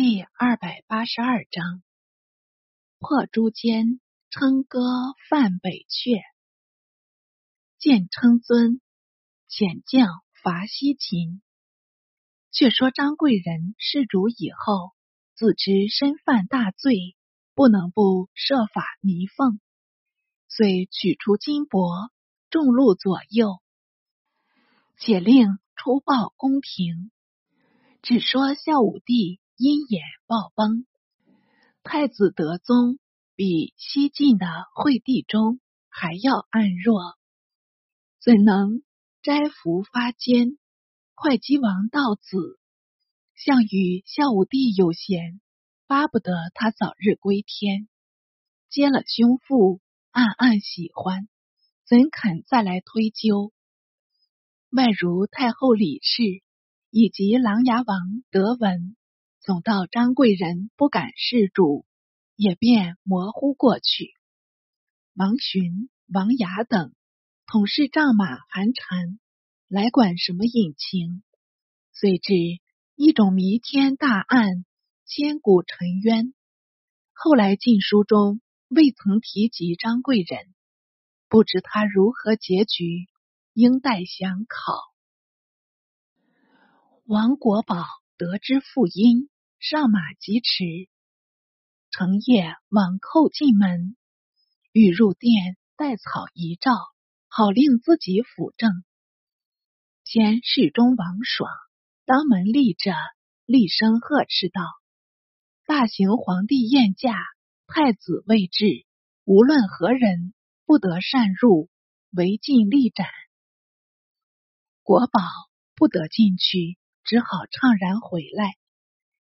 第二百八十二章：破诸间，称歌犯北阙。见称尊，遣将伐西秦。却说张贵人弑主以后，自知身犯大罪，不能不设法弥奉，遂取出金帛，众禄左右，且令出报宫廷，只说孝武帝。因眼暴崩，太子德宗比西晋的惠帝中还要暗弱，怎能摘服发奸？会稽王道子项羽孝武帝有贤，巴不得他早日归天，接了胸腹，暗暗喜欢，怎肯再来推究？外如太后李氏以及琅琊王德文。总到张贵人不敢示主，也便模糊过去。王寻、王雅等统是仗马寒蝉，来管什么隐情？遂至一种弥天大案，千古沉冤。后来禁书中未曾提及张贵人，不知他如何结局，应待详考。王国宝得知父音。上马疾驰，成夜往叩进门，欲入殿待草一诏，好令自己辅政。先侍中王爽当门立着，厉声呵斥道：“大行皇帝宴驾，太子未至，无论何人不得擅入，违禁立斩。”国宝不得进去，只好怅然回来。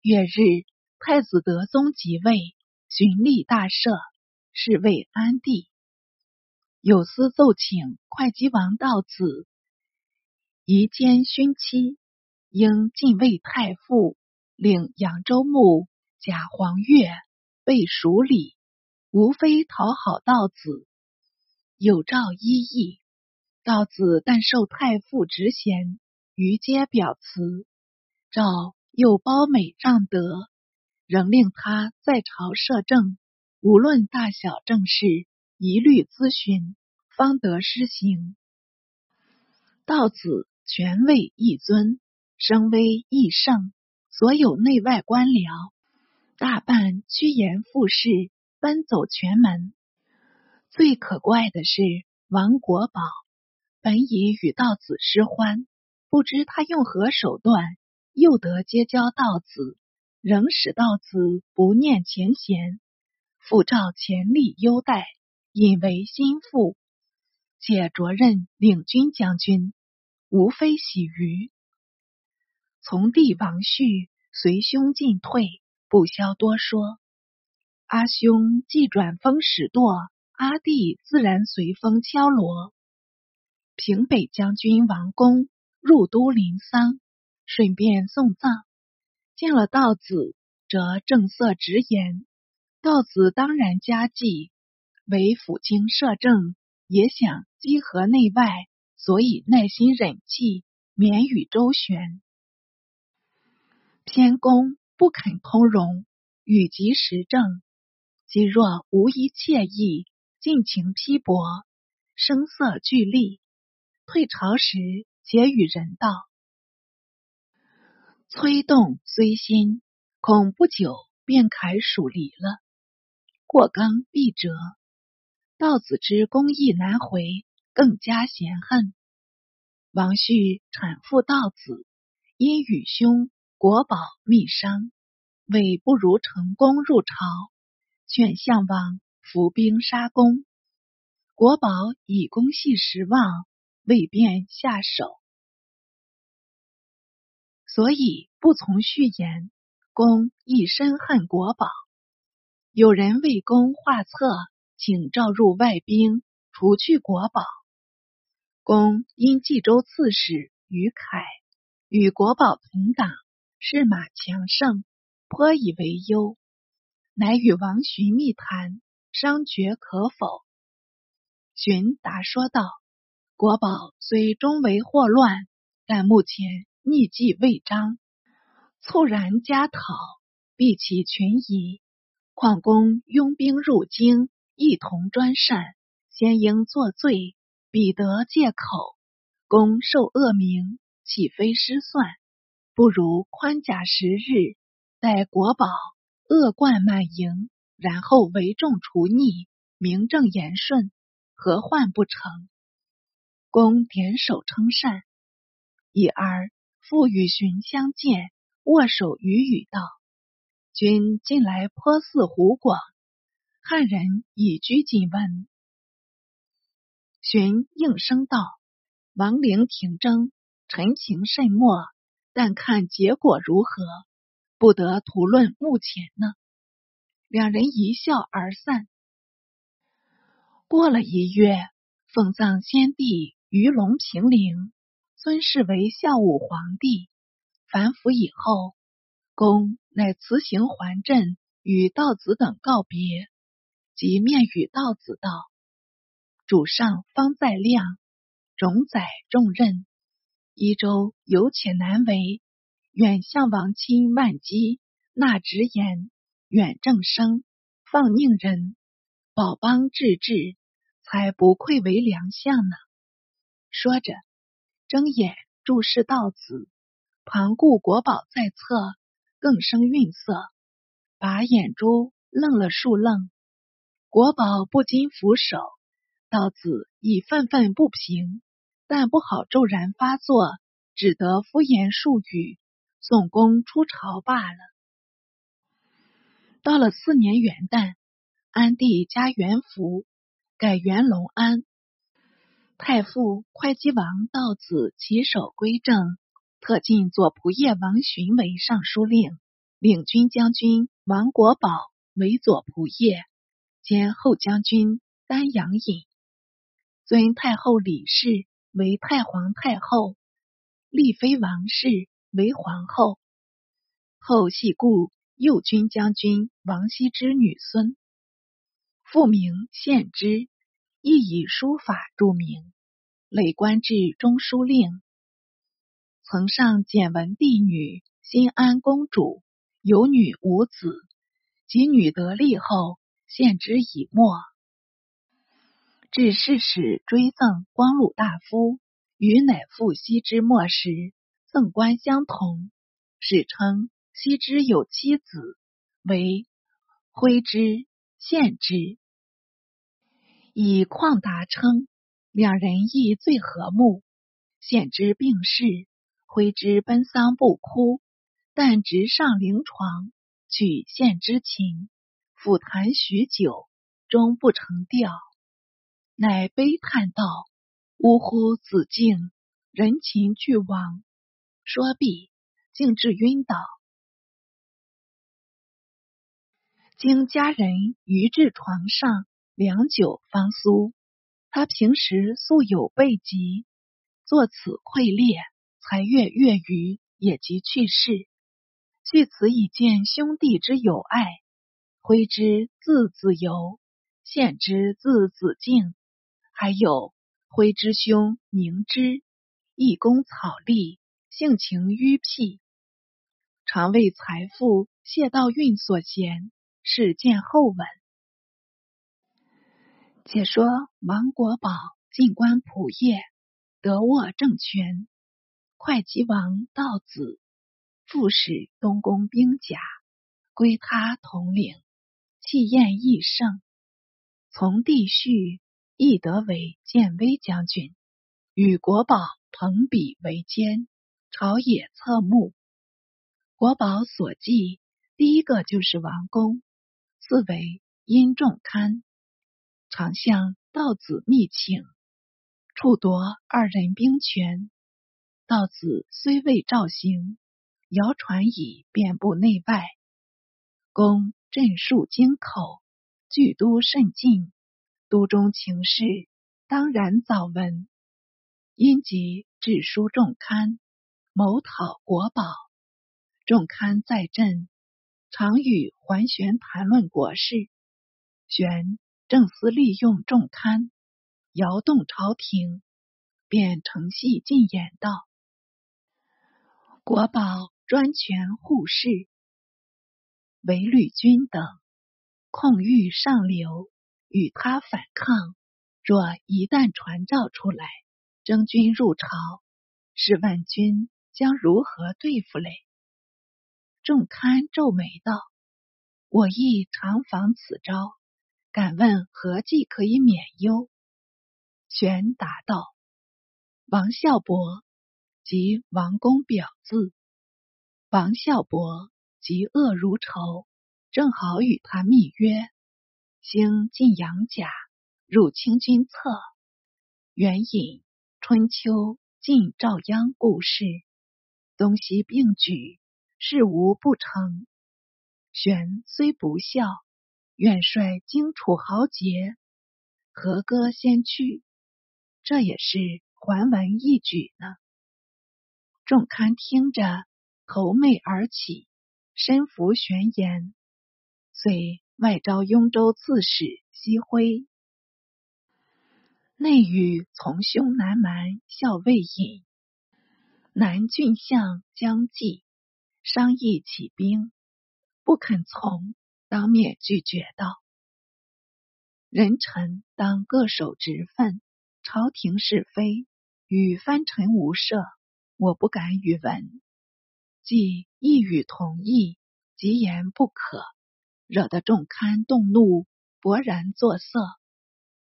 月日，太子德宗即位，循吏大赦，是为安帝。有司奏请会稽王道子移监勋妻，应晋位太傅，领扬州牧贾黄钺被蜀礼，无非讨好道子。有诏依议，道子但受太傅职衔，于皆表辞。诏。又褒美让德，仍令他在朝摄政，无论大小政事，一律咨询，方得施行。道子权位一尊，声威一盛，所有内外官僚大半趋炎附势，奔走全门。最可怪的是王国宝，本已与道子失欢，不知他用何手段。又得结交道子，仍使道子不念前嫌，复照前例优待，引为心腹，且着任领军将军，无非喜于从弟王旭随兄进退，不消多说。阿兄既转风使舵，阿弟自然随风敲锣。平北将军王公入都临丧。顺便送葬，见了道子，则正色直言：道子当然家祭，为辅经摄政，也想积和内外，所以耐心忍气，免与周旋。偏公不肯通融，语及时政，即若无一惬意，尽情批驳，声色俱厉。退朝时，且与人道。催动虽心，恐不久便楷属离了。过刚必折。道子之公义难回，更加嫌恨。王旭产妇道子，因与兄国宝密商，为不如成功入朝，劝项王伏兵杀公。国宝以公系失望，未便下手。所以不从序言，公亦深恨国宝。有人为公画策，请召入外兵，除去国宝。公因冀州刺史于凯与国宝同党，是马强盛，颇以为忧，乃与王寻密谈，商决可否。寻答说道：“国宝虽终为祸乱，但目前。”逆计未彰，猝然加讨，毕其群疑。况公拥兵入京，一同专擅，先应作罪，彼得借口。公受恶名，岂非失算？不如宽甲十日，待国宝恶贯满盈，然后为众除逆，名正言顺，何患不成？公点首称善。已而复与荀相见，握手语语道：“君近来颇似湖广，汉人已居近闻。”荀应声道：“王陵停征，陈情甚末，但看结果如何，不得图论目前呢。”两人一笑而散。过了一月，奉葬先帝于龙平陵。尊谥为孝武皇帝。反府以后，公乃辞行还镇，与道子等告别，即面与道子道：“主上方在亮，容载重任，一州有且难为。远相王亲万机，纳直言，远正生，放宁人，保邦治治，才不愧为良相呢。”说着。睁眼注视道子，旁顾国宝在侧，更生愠色，把眼珠愣了数愣。国宝不禁俯首，道子已愤愤不平，但不好骤然发作，只得敷衍数语，送公出朝罢了。到了四年元旦，安帝加元符，改元隆安。太傅、会稽王道子起手归正，特进左仆射王寻为尚书令，领军将军王国宝为左仆射，兼后将军丹阳尹，尊太后李氏为太皇太后，立妃王氏为皇后。后系故右军将军王羲之女孙，复名献之。亦以书法著名，累官至中书令。曾上简文帝女新安公主，有女无子，及女得立后，献之以墨。至世史追赠光禄大夫，与乃父羲之末时，赠官相同，史称羲之有妻子，为徽之、献之。以旷达称，两人亦最和睦。献之病逝，徽之奔丧不哭，但直上灵床，取献之情，抚谈许久，终不成调，乃悲叹道：“呜呼，子敬，人情俱亡。”说毕，竟至晕倒。经家人于至床上。良久方苏。他平时素有背疾，作此溃裂，才月月余也即去世。据此以见兄弟之友爱。徽之字子由，献之字子敬，还有徽之兄明之，义工草隶，性情迂僻，常为财富谢道韫所嫌，是见后文。且说王国宝进官仆射，得握政权。会稽王道子副使东宫兵甲，归他统领，气焰益盛。从弟婿亦得为建威将军，与国宝朋比为奸，朝野侧目。国宝所记第一个就是王公，字为殷仲堪。常向道子密请，处夺二人兵权。道子虽未召行，谣传已遍布内外。公镇戍京口，据都甚近，都中情事当然早闻。因即致书仲堪，谋讨国宝。仲堪在镇，常与桓玄谈论国事。玄。正思利用众堪，摇动朝廷，便乘隙进言道：“国宝专权护世，为律军等，控欲上流，与他反抗。若一旦传召出来，征军入朝，试问君将如何对付嘞？仲堪皱眉道：“我亦常防此招，敢问何计可以免忧？”玄答道：“王孝伯即王公表字，王孝伯嫉恶如仇，正好与他密约，兴晋阳甲，入清君侧。援引春秋晋赵鞅故事，东西并举，事无不成。玄虽不孝，愿率荆楚豪杰，和歌先驱。”这也是还文一举呢。仲堪听着，头媚而起，身服玄言，遂外召雍州刺史西辉，内与从兄南蛮校尉尹、南郡相姜济商议起兵，不肯从，当面拒绝道：“人臣当各守职分。”朝廷是非与藩臣无涉，我不敢与闻。既一语同意，即言不可，惹得众堪动怒，勃然作色，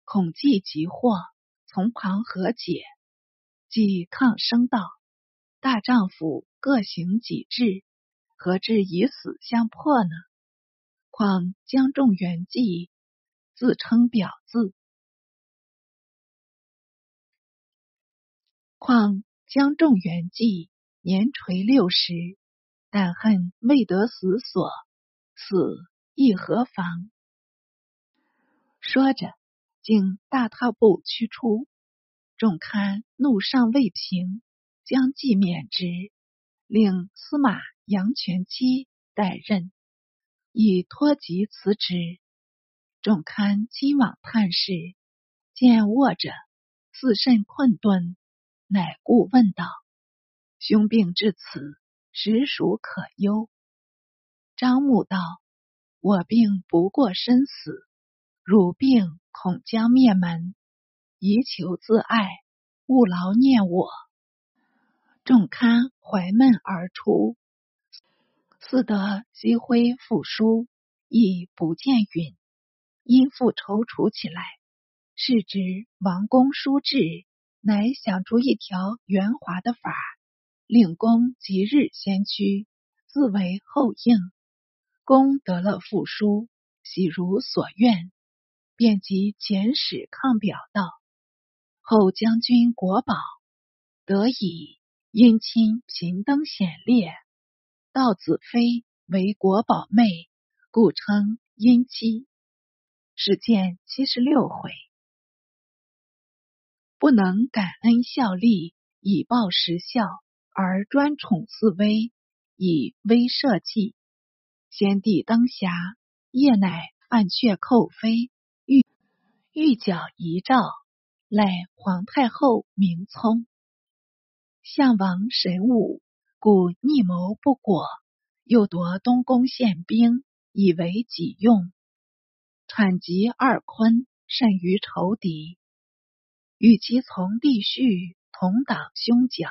恐忌急祸，从旁和解。即抗声道：“大丈夫各行己志，何至以死相迫呢？况江仲元济自称表字。”况江仲元济年垂六十，但恨未得死所，死亦何妨？说着，竟大踏步驱出。仲堪怒上未平，将计免职，令司马杨全期代任，以托疾辞职。仲堪亲往探视，见卧着，自甚困顿。乃故问道：“兄病至此，实属可忧。”张牧道：“我病不过身死，汝病恐将灭门，宜求自爱，勿劳念我。”仲堪怀闷而出，似得西辉复书，亦不见允，因复踌躇起来。是知王公叔至。乃想出一条圆滑的法，令公即日先驱，自为后应。公得了复书，喜如所愿，便即遣使抗表道：“后将军国宝得以姻亲平登显烈，道子妃为国宝妹，故称姻妻。”始见七十六回。不能感恩效力以报时效，而专宠四威以威慑计。先帝登霞，夜乃犯阙寇妃，欲欲矫遗诏，赖皇太后明聪。项王神武，故逆谋不果，又夺东宫献兵，以为己用。产疾二坤，甚于仇敌。与其从弟婿同党兄角，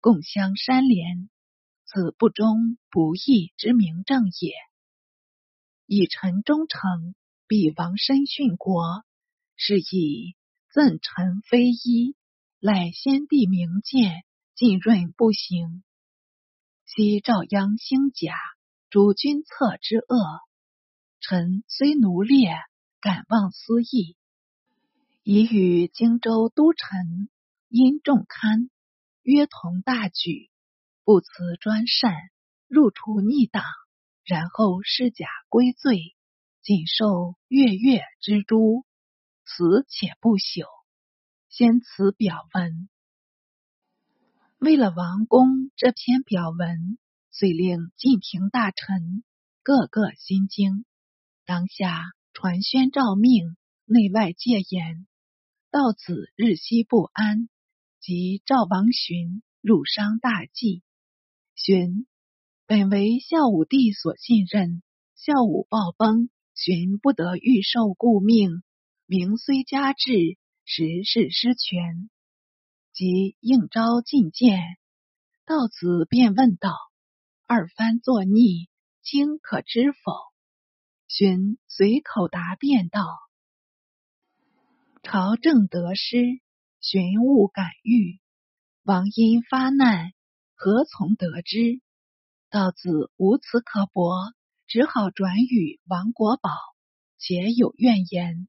共相山连，此不忠不义之名正也。以臣忠诚，比王身殉国，是以赠臣非一，赖先帝明鉴，浸润不行。昔赵鞅兴甲，主君策之恶，臣虽奴劣，敢忘私义。已与荆州都臣殷仲堪约同大举，不辞专擅，入除逆党，然后施甲归罪，仅受月月之诛，死且不朽。先此表文，为了王公这篇表文，遂令晋廷大臣个个心惊。当下传宣诏命，内外戒严。到此日夕不安，即赵王寻入商大计。寻本为孝武帝所信任，孝武暴崩，寻不得预受故命，名虽加至，实是失权。即应召进谏，道子便问道：“二番作逆，卿可知否？”荀随口答辩道：“朝政得失，寻勿敢预。王因发难，何从得知？”道子无此可驳，只好转与王国宝，且有怨言。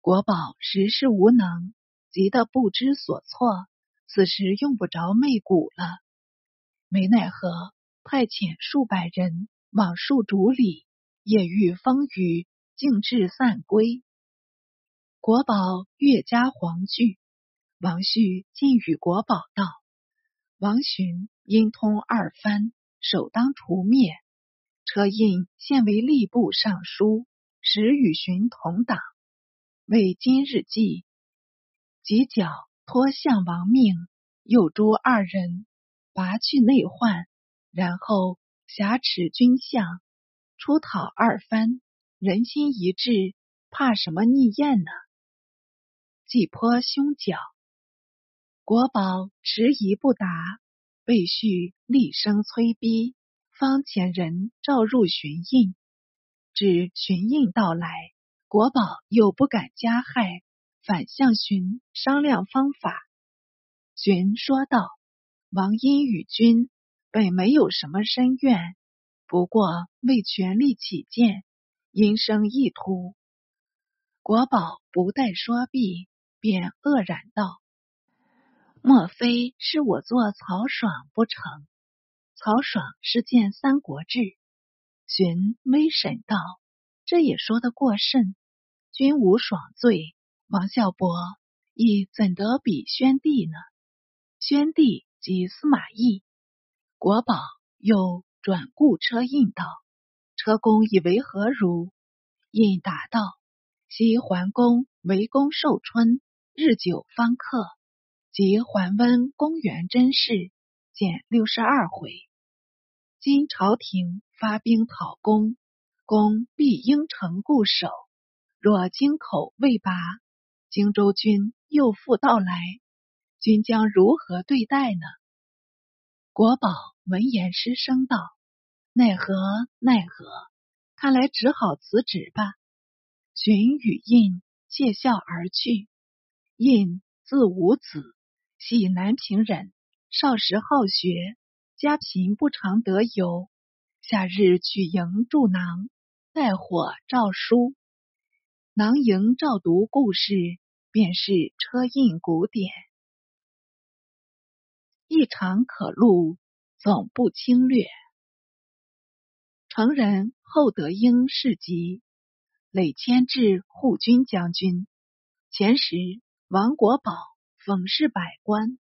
国宝实是无能，急得不知所措，此时用不着媚骨了。没奈何，派遣数百人往树竹里。夜遇风雨，径至散归。国宝越加惶惧。王旭进与国宝道：“王寻因通二藩，首当除灭。车胤现为吏部尚书，时与寻同党。为今日计，即剿托相王命，诱诛二人，拔去内患，然后挟持军相。”出讨二番，人心一致，怕什么逆燕呢？既颇凶狡，国宝迟疑不答，魏续厉声催逼，方遣人召入寻印。至寻印到来，国宝又不敢加害，反向寻商量方法。寻说道：“王因与君本没有什么深怨。”不过为权力起见，因生意图。国宝不待说毕，便愕然道：“莫非是我做曹爽不成？”曹爽是见《三国志》，荀微审道：“这也说得过甚。君无爽罪，王孝伯亦怎得比宣帝呢？宣帝即司马懿。”国宝又。转故车印道：“车公以为何如？”印答道：“昔桓公为公受春，日久方克。即桓温公元真事，减六十二回。今朝廷发兵讨公，公必应城固守。若京口未拔，荆州军又复到来，君将如何对待呢？”国宝闻言失声道。奈何奈何！看来只好辞职吧。荀与印窃笑而去。印字无子，系南平人，少时好学，家贫不常得游。夏日取营助囊，带火照书。囊营照读故事，便是车印古典。一场可录，总不轻略。成人后德英世籍，累迁至护军将军。前时王国宝讽是百官，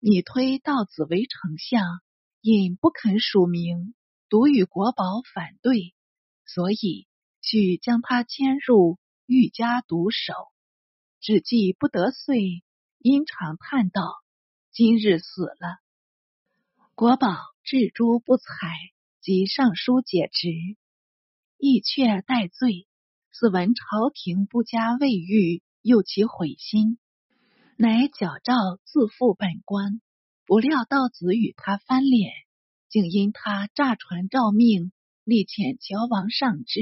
拟推道子为丞相，因不肯署名，独与国宝反对，所以去将他迁入御家独守。只计不得遂，因常叹道：“今日死了。”国宝。置诸不采，即上书解职，亦却待罪。自闻朝廷不加慰谕，又其悔心，乃矫诏自负本官。不料道子与他翻脸，竟因他诈传诏命，力遣乔王上之，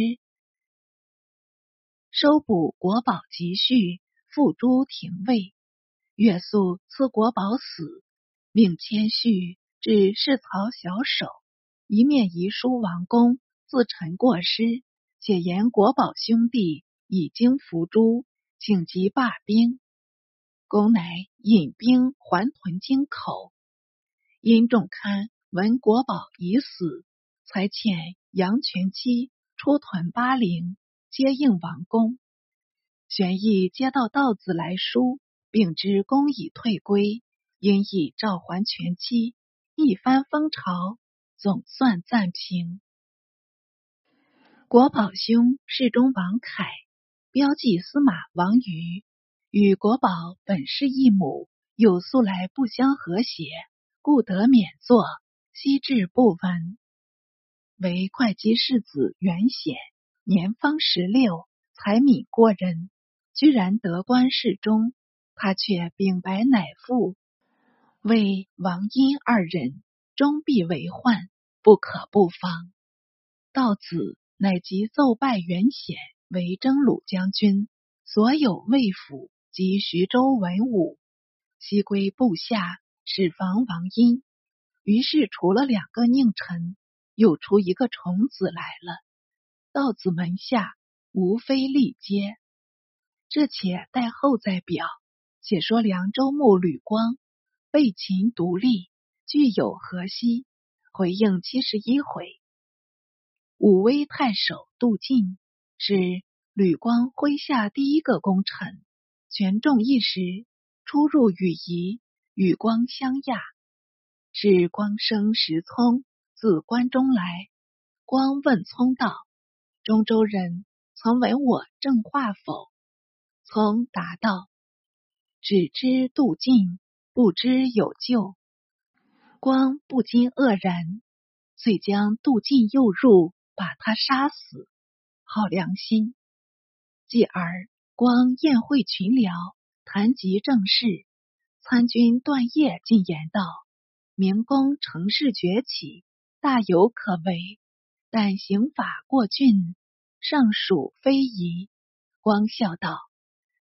收捕国宝积蓄，付诸廷尉。岳素赐国宝死，命谦续。至是曹小手，一面遗书王公，自陈过失，且言国宝兄弟已经伏诛，请即罢兵。公乃引兵还屯京口。因仲堪闻国宝已死，才遣杨全期出屯巴陵，接应王公。玄义接到道子来书，并知公已退归，因以召还全妻。一番风潮总算暂平。国宝兄世中王凯，标记司马王瑜，与国宝本是一母，又素来不相和谐，故得免作，悉至不闻。为会稽世子袁显，年方十六，才敏过人，居然得官侍中。他却禀白乃父，为王殷二人终必为患，不可不防。道子乃即奏拜袁显为征虏将军，所有魏府及徐州文武悉归部下，使防王殷。于是除了两个佞臣，又出一个虫子来了。道子门下无非力皆，这且待后再表。且说凉州牧吕光被秦独立，具有河西，回应七十一回。武威太守杜进是吕光麾下第一个功臣，权重一时，出入羽夷，与光相亚。是光生石聪，自关中来。光问聪道：“中州人曾闻我正话否？”聪答道。只知渡尽，不知有救。光不禁愕然，遂将渡尽诱入，把他杀死。好良心！继而光宴会群僚，谈及政事。参军段业进言道：“明公成事崛起，大有可为，但刑法过峻，尚属非宜。”光笑道。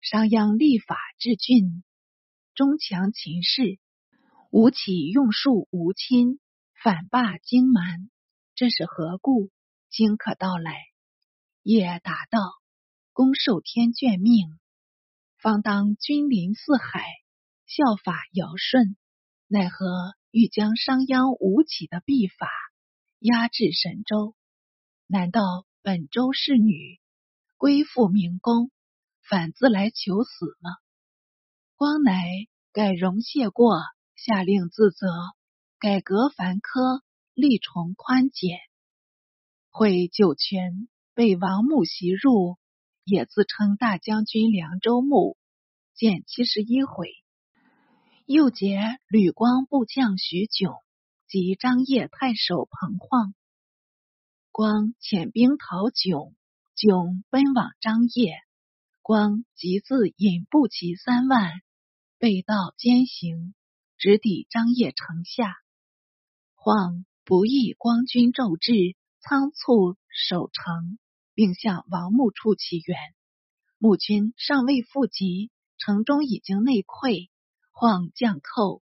商鞅立法治郡，中强秦氏；吴起用术无亲，反霸荆蛮。这是何故？今可道来。也答道：公受天眷命，方当君临四海，效法尧舜。奈何欲将商鞅、吴起的弊法压制神州？难道本州是女，归附明公？反自来求死吗？光乃改容谢过，下令自责，改革凡科，力崇宽简。会酒泉被王穆袭入，也自称大将军凉州牧，见七十一回。又结吕光部将徐炯及张掖太守彭晃，光遣兵讨炯，炯奔往张掖。光即自引步骑三万，被道兼行，直抵张掖城下。晃不意光军骤至，仓促守城，并向王穆处起援。穆军尚未复集，城中已经内溃。晃将寇，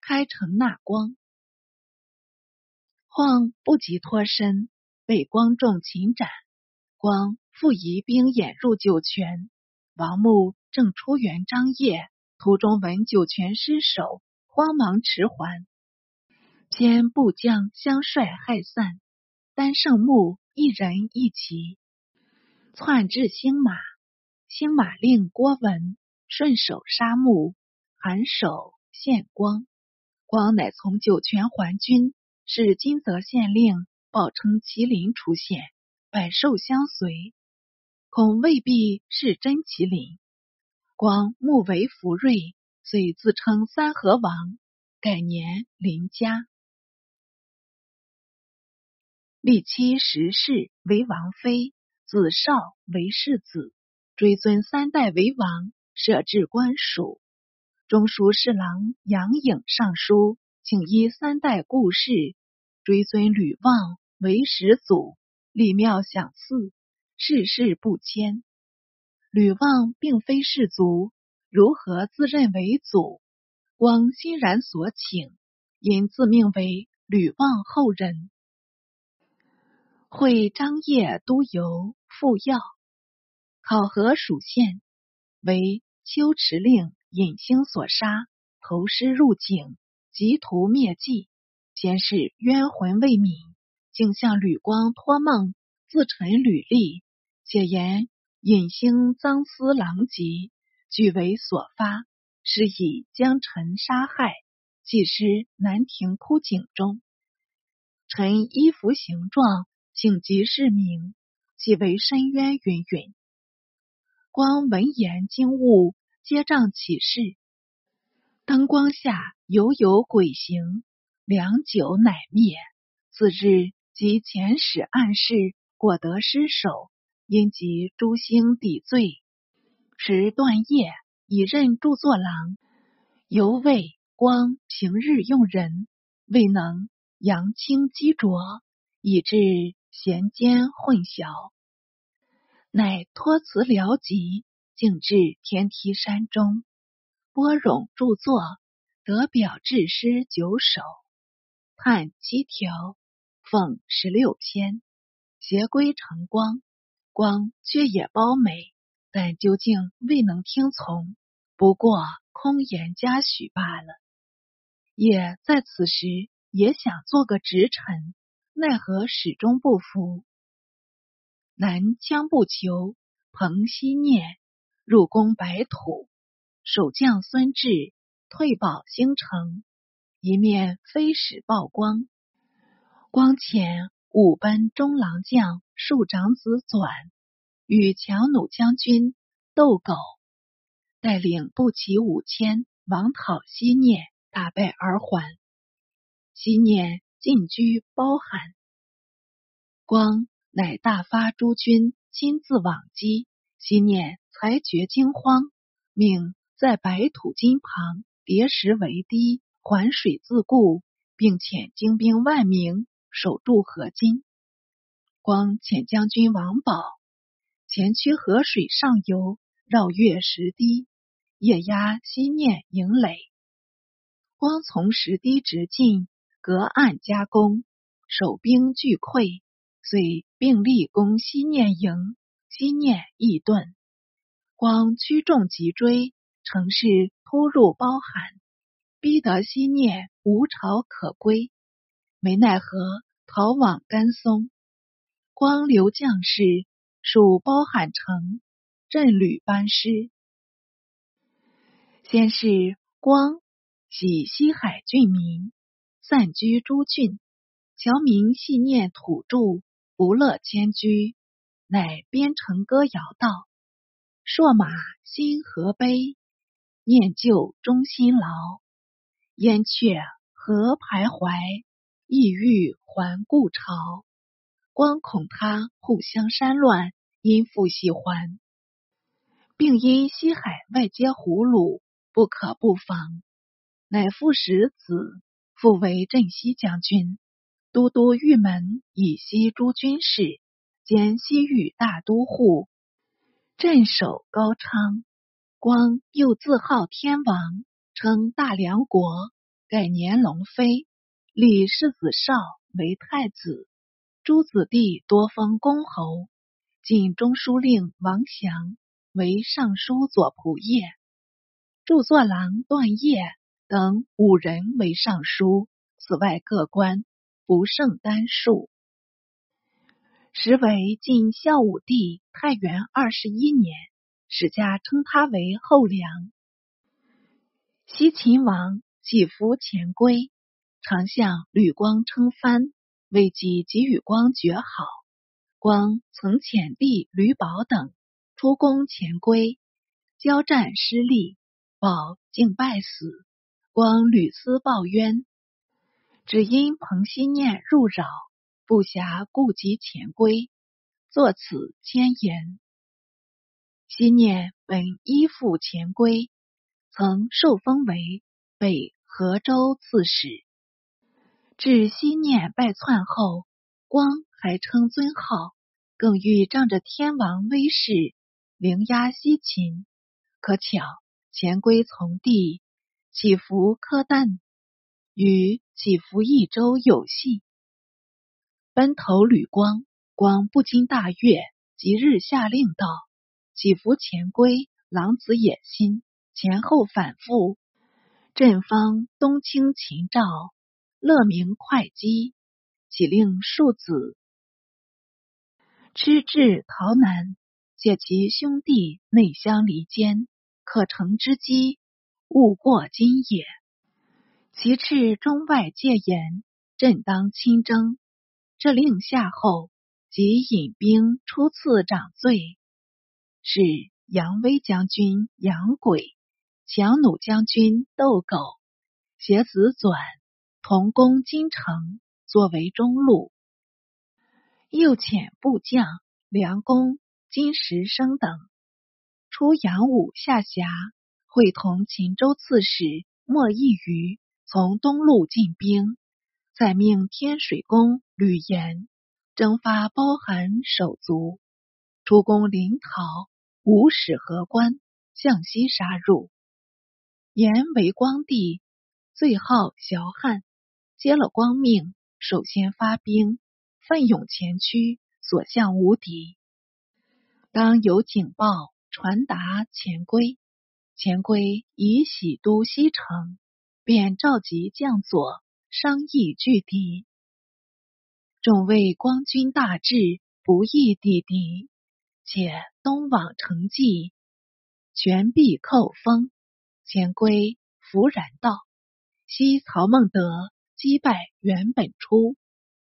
开城纳光。况不及脱身，被光众擒斩。光。复移兵掩入酒泉，王穆正出援张掖，途中闻酒泉失守，慌忙迟还。偏部将相率害散，单胜穆一人一骑，窜至兴马。兴马令郭文顺手杀穆，韩守献光。光乃从酒泉还军，是金泽县令报称麒麟出现，百兽相随。恐未必是真麒麟。光目为福瑞，遂自称三河王，改年林家。立妻十世为王妃，子少为世子，追尊三代为王，设置官署。中书侍郎杨颖上书，请依三代故事，追尊吕望为始祖，立庙享祀。世事不迁，吕望并非世族，如何自认为祖？光欣然所请，因自命为吕望后人。会张掖都邮复要，考核属县，为秋池令尹兴所杀，投师入井，急图灭迹。先是冤魂未泯，竟向吕光托梦，自陈履历。且言隐兴赃私狼藉，俱为所发，是以将臣杀害，弃尸南亭枯井中。臣衣服形状，请及示明，即为深渊。云云。光闻言惊悟，接杖起事。灯光下犹有鬼形，良久乃灭。次日及遣使暗示，果得失守，因及诸星抵罪。时段业已任著作郎，犹未光平日用人，未能扬清积浊，以致贤奸混淆，乃托辞辽籍，径至天梯山中，播冗著作，得表制诗九首，判七条。奉十六篇，携归成光，光却也褒美，但究竟未能听从，不过空言嘉许罢了。也在此时也想做个直臣，奈何始终不服。南羌不求，彭熙念入宫白土，守将孙志退保兴城，一面飞使曝光。光遣五班中郎将庶长子纂与强弩将军窦狗带领步骑五千王讨西聂，大败而还。西聂进居包罕，光乃大发诸军，亲自往击。西聂才觉惊慌，命在白土金旁叠石为堤，环水自固，并遣精兵万名。守住河津，光遣将军王宝前驱河水上游，绕越石堤，夜压西念营垒。光从石堤直进，隔岸加攻，守兵俱溃，遂并立攻西念营。西念亦遁。光驱众急追，乘势突入包含，逼得西念无巢可归。没奈何，逃往甘松。光留将士属包罕城镇旅班师。先是光喜西海郡民，散居诸郡。侨民系念土著，不乐迁居，乃编成歌谣道：“朔马心何悲，念旧忠心劳。燕雀何徘徊。”意欲还故巢，光恐他互相山乱，因复喜还，并因西海外接胡虏，不可不防，乃复使子复为镇西将军，都督玉门以西诸军事，兼西域大都护，镇守高昌。光又自号天王，称大梁国，改年龙飞。立世子少为太子，诸子弟多封公侯。晋中书令王祥为尚书左仆射，著作郎段业等五人为尚书。此外各官不胜单数。时为晋孝武帝太元二十一年，史家称他为后梁。西秦王喜服前归。常向吕光称藩，为己给予光爵好。光曾遣弟吕宝等出宫前归，交战失利，宝竟败死。光屡思报冤，只因彭熙念入扰，不暇顾及前归，作此千言。熙念本依附前归，曾受封为北河州刺史。至西念败窜后，光还称尊号，更欲仗着天王威势凌压西秦。可巧前归从弟起伏柯旦，与起伏益州有隙，奔投吕光。光不禁大悦，即日下令道：“起伏前归，狼子野心，前后反复，朕方东倾秦赵。”乐明会稽，岂令庶子痴至逃难？且其兄弟内相离间，可乘之机，勿过今也。其斥中外戒严，朕当亲征。这令下后，即引兵出次掌罪，是杨威将军杨轨、强弩将军窦狗、携子纂。同攻京城，作为中路。又遣部将梁公、金石生等出阳武下辖，会同秦州刺史莫义瑜从东路进兵，再命天水公吕岩征发包含手足，出攻临洮，无使河关，向西杀入。言为光帝，最好崤汉，接了光命，首先发兵，奋勇前驱，所向无敌。当有警报传达前归，前归已喜都西城，便召集将佐商议拒敌。众谓光军大志，不易抵敌，且东往成济，全必扣封。前归弗然道：“西曹孟德击败袁本初，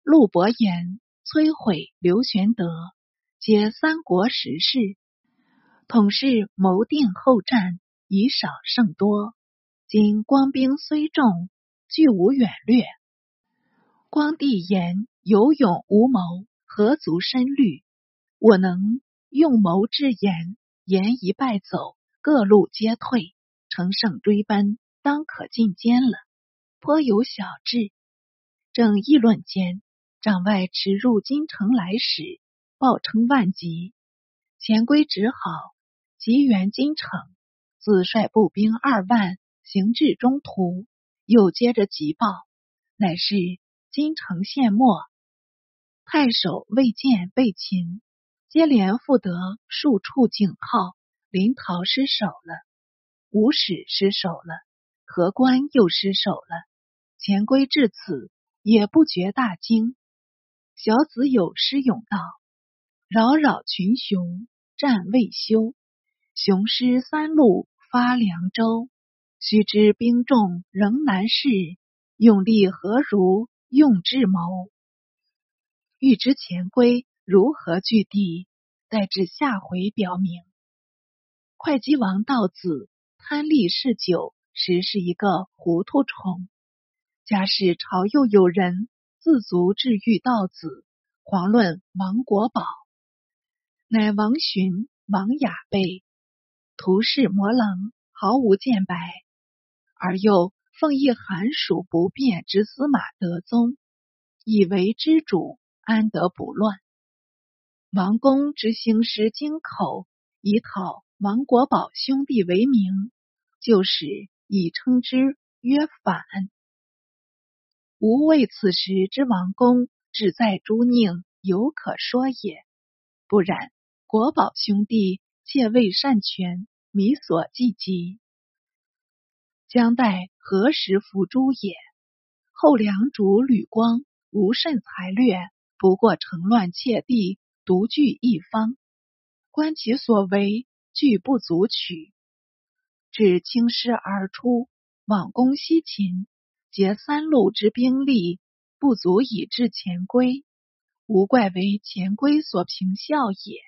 陆伯言摧毁刘玄德，皆三国时事。统是谋定后战，以少胜多。今光兵虽众，俱无远略。光帝言有勇无谋，何足深虑？我能用谋制言，言一败走，各路皆退。”乘胜追奔，当可进监了。颇有小志。正议论间，帐外驰入京城来使，报称万吉。钱归只好急援京城，自率步兵二万行至中途，又接着急报，乃是京城陷没，太守魏建被擒，接连复得数处警号，临洮失守了。吴使失守了，何官又失守了。钱归至此也不觉大惊。小子有诗咏道：“扰扰群雄战未休，雄师三路发凉州。须知兵众仍难事，用力何如用智谋？”欲知钱归如何据地，待至下回表明。会稽王道子。贪利嗜酒，实是一个糊涂虫。假使朝右有人自足治愈道子，遑论王国宝。乃王寻、王雅辈，图士摩棱，毫无见白，而又奉一寒暑不变之司马德宗，以为之主，安得不乱？王公之兴师京口，以讨王国宝兄弟为名。就是以称之曰反。吾为此时之王公只在朱宁，犹可说也；不然，国宝兄弟切未善权，迷所忌疾，将待何时伏诛也？后梁主吕光无甚才略，不过乘乱窃地，独据一方，观其所为，具不足取。至青师而出，往攻西秦，结三路之兵力，不足以至前归，无怪为前归所平效也。